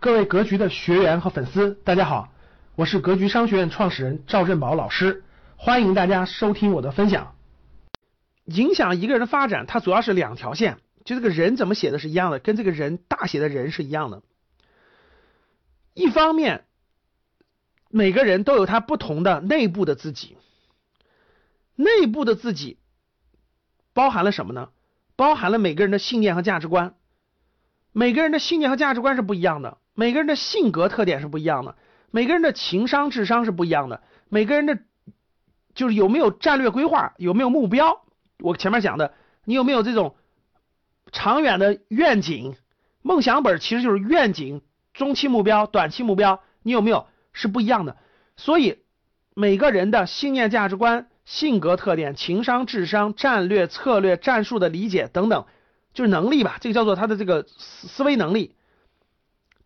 各位格局的学员和粉丝，大家好，我是格局商学院创始人赵振宝老师，欢迎大家收听我的分享。影响一个人的发展，它主要是两条线，就这个人怎么写的是一样的，跟这个人大写的人是一样的。一方面，每个人都有他不同的内部的自己，内部的自己包含了什么呢？包含了每个人的信念和价值观，每个人的信念和价值观是不一样的。每个人的性格特点是不一样的，每个人的情商、智商是不一样的，每个人的就是有没有战略规划，有没有目标。我前面讲的，你有没有这种长远的愿景？梦想本其实就是愿景、中期目标、短期目标，你有没有是不一样的。所以每个人的信念、价值观、性格特点、情商、智商、战略、策略、战术的理解等等，就是能力吧，这个叫做他的这个思思维能力。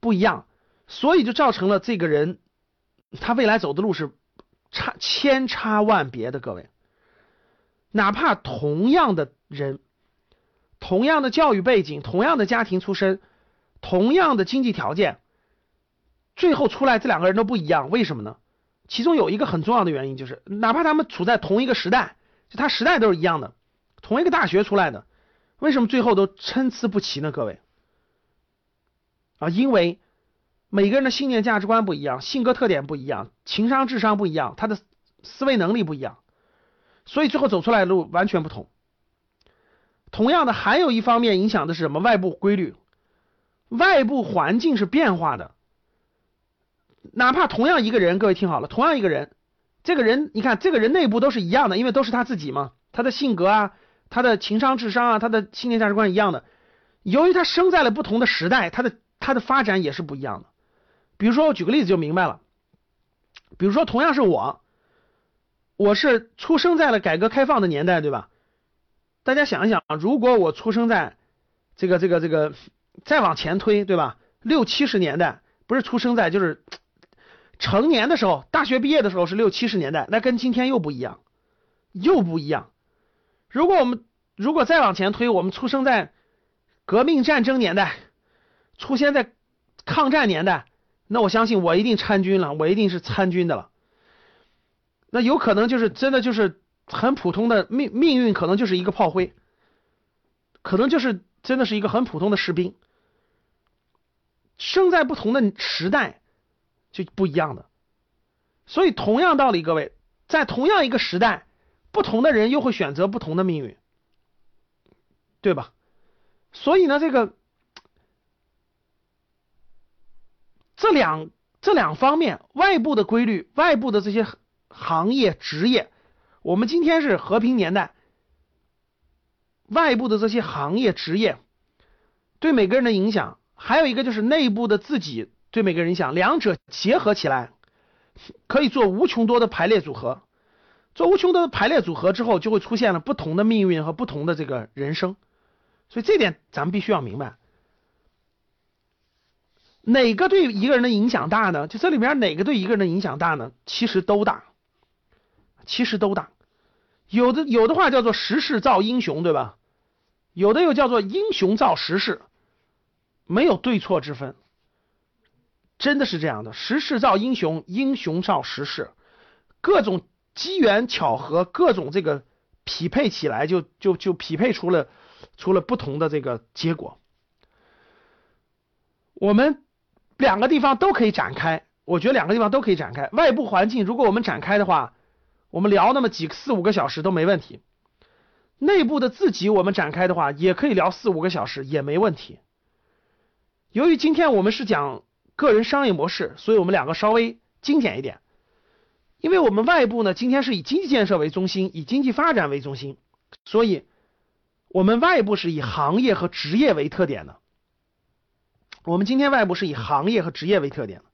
不一样，所以就造成了这个人他未来走的路是差千差万别的。各位，哪怕同样的人，同样的教育背景，同样的家庭出身，同样的经济条件，最后出来这两个人都不一样。为什么呢？其中有一个很重要的原因就是，哪怕他们处在同一个时代，就他时代都是一样的，同一个大学出来的，为什么最后都参差不齐呢？各位？啊，因为每个人的信念、价值观不一样，性格特点不一样，情商、智商不一样，他的思维能力不一样，所以最后走出来的路完全不同。同样的，还有一方面影响的是什么？外部规律，外部环境是变化的。哪怕同样一个人，各位听好了，同样一个人，这个人你看，这个人内部都是一样的，因为都是他自己嘛，他的性格啊，他的情商、智商啊，他的信念、价值观一样的。由于他生在了不同的时代，他的它的发展也是不一样的，比如说我举个例子就明白了，比如说同样是我，我是出生在了改革开放的年代，对吧？大家想一想啊，如果我出生在这个这个这个再往前推，对吧？六七十年代，不是出生在就是成年的时候，大学毕业的时候是六七十年代，那跟今天又不一样，又不一样。如果我们如果再往前推，我们出生在革命战争年代。出现在抗战年代，那我相信我一定参军了，我一定是参军的了。那有可能就是真的就是很普通的命命运，可能就是一个炮灰，可能就是真的是一个很普通的士兵。生在不同的时代就不一样的，所以同样道理，各位在同样一个时代，不同的人又会选择不同的命运，对吧？所以呢，这个。这两这两方面，外部的规律，外部的这些行业职业，我们今天是和平年代，外部的这些行业职业对每个人的影响，还有一个就是内部的自己对每个人影响，两者结合起来，可以做无穷多的排列组合，做无穷多的排列组合之后，就会出现了不同的命运和不同的这个人生，所以这点咱们必须要明白。哪个对一个人的影响大呢？就这里面哪个对一个人的影响大呢？其实都大，其实都大。有的有的话叫做时势造英雄，对吧？有的又叫做英雄造时势，没有对错之分，真的是这样的。时势造英雄，英雄造时势，各种机缘巧合，各种这个匹配起来，就就就匹配出了出了不同的这个结果。我们。两个地方都可以展开，我觉得两个地方都可以展开。外部环境，如果我们展开的话，我们聊那么几四五个小时都没问题。内部的自己，我们展开的话，也可以聊四五个小时也没问题。由于今天我们是讲个人商业模式，所以我们两个稍微精简一点。因为我们外部呢，今天是以经济建设为中心，以经济发展为中心，所以我们外部是以行业和职业为特点的。我们今天外部是以行业和职业为特点的，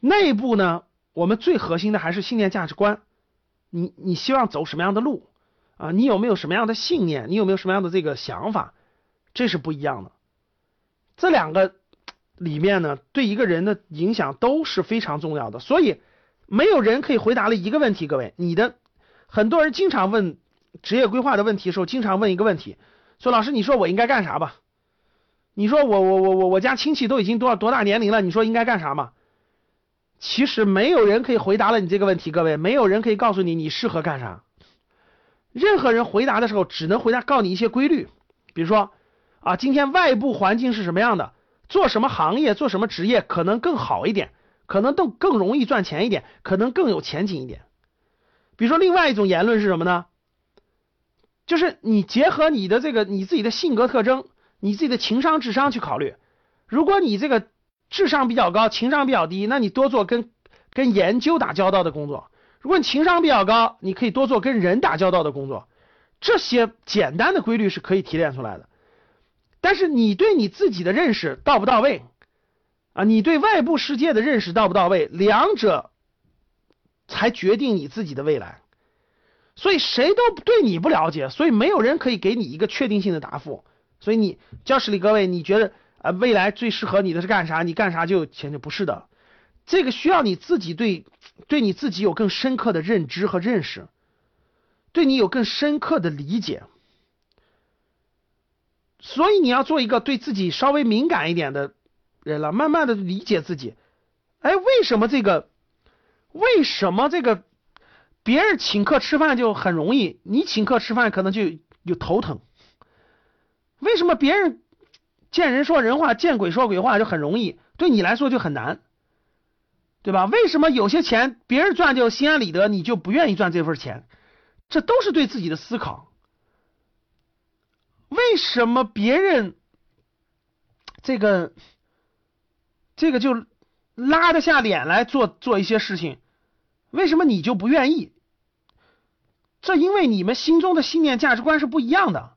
内部呢，我们最核心的还是信念价值观。你你希望走什么样的路啊？你有没有什么样的信念？你有没有什么样的这个想法？这是不一样的。这两个里面呢，对一个人的影响都是非常重要的。所以没有人可以回答了一个问题。各位，你的很多人经常问职业规划的问题的时候，经常问一个问题，说老师，你说我应该干啥吧？你说我我我我我家亲戚都已经多少多大年龄了？你说应该干啥嘛？其实没有人可以回答了你这个问题，各位，没有人可以告诉你你适合干啥。任何人回答的时候，只能回答告你一些规律，比如说啊，今天外部环境是什么样的，做什么行业，做什么职业可能更好一点，可能更更容易赚钱一点，可能更有前景一点。比如说另外一种言论是什么呢？就是你结合你的这个你自己的性格特征，你自己的情商智商去考虑。如果你这个智商比较高，情商比较低，那你多做跟跟研究打交道的工作。如果你情商比较高，你可以多做跟人打交道的工作。这些简单的规律是可以提炼出来的。但是你对你自己的认识到不到位啊？你对外部世界的认识到不到位？两者才决定你自己的未来。所以谁都对你不了解，所以没有人可以给你一个确定性的答复。所以你教室里各位，你觉得啊未来最适合你的是干啥？你干啥就钱就不是的。这个需要你自己对对你自己有更深刻的认知和认识，对你有更深刻的理解。所以你要做一个对自己稍微敏感一点的人了，慢慢的理解自己。哎，为什么这个？为什么这个？别人请客吃饭就很容易，你请客吃饭可能就就头疼。为什么别人见人说人话，见鬼说鬼话就很容易，对你来说就很难，对吧？为什么有些钱别人赚就心安理得，你就不愿意赚这份钱？这都是对自己的思考。为什么别人这个这个就拉得下脸来做做一些事情？为什么你就不愿意？这因为你们心中的信念价值观是不一样的。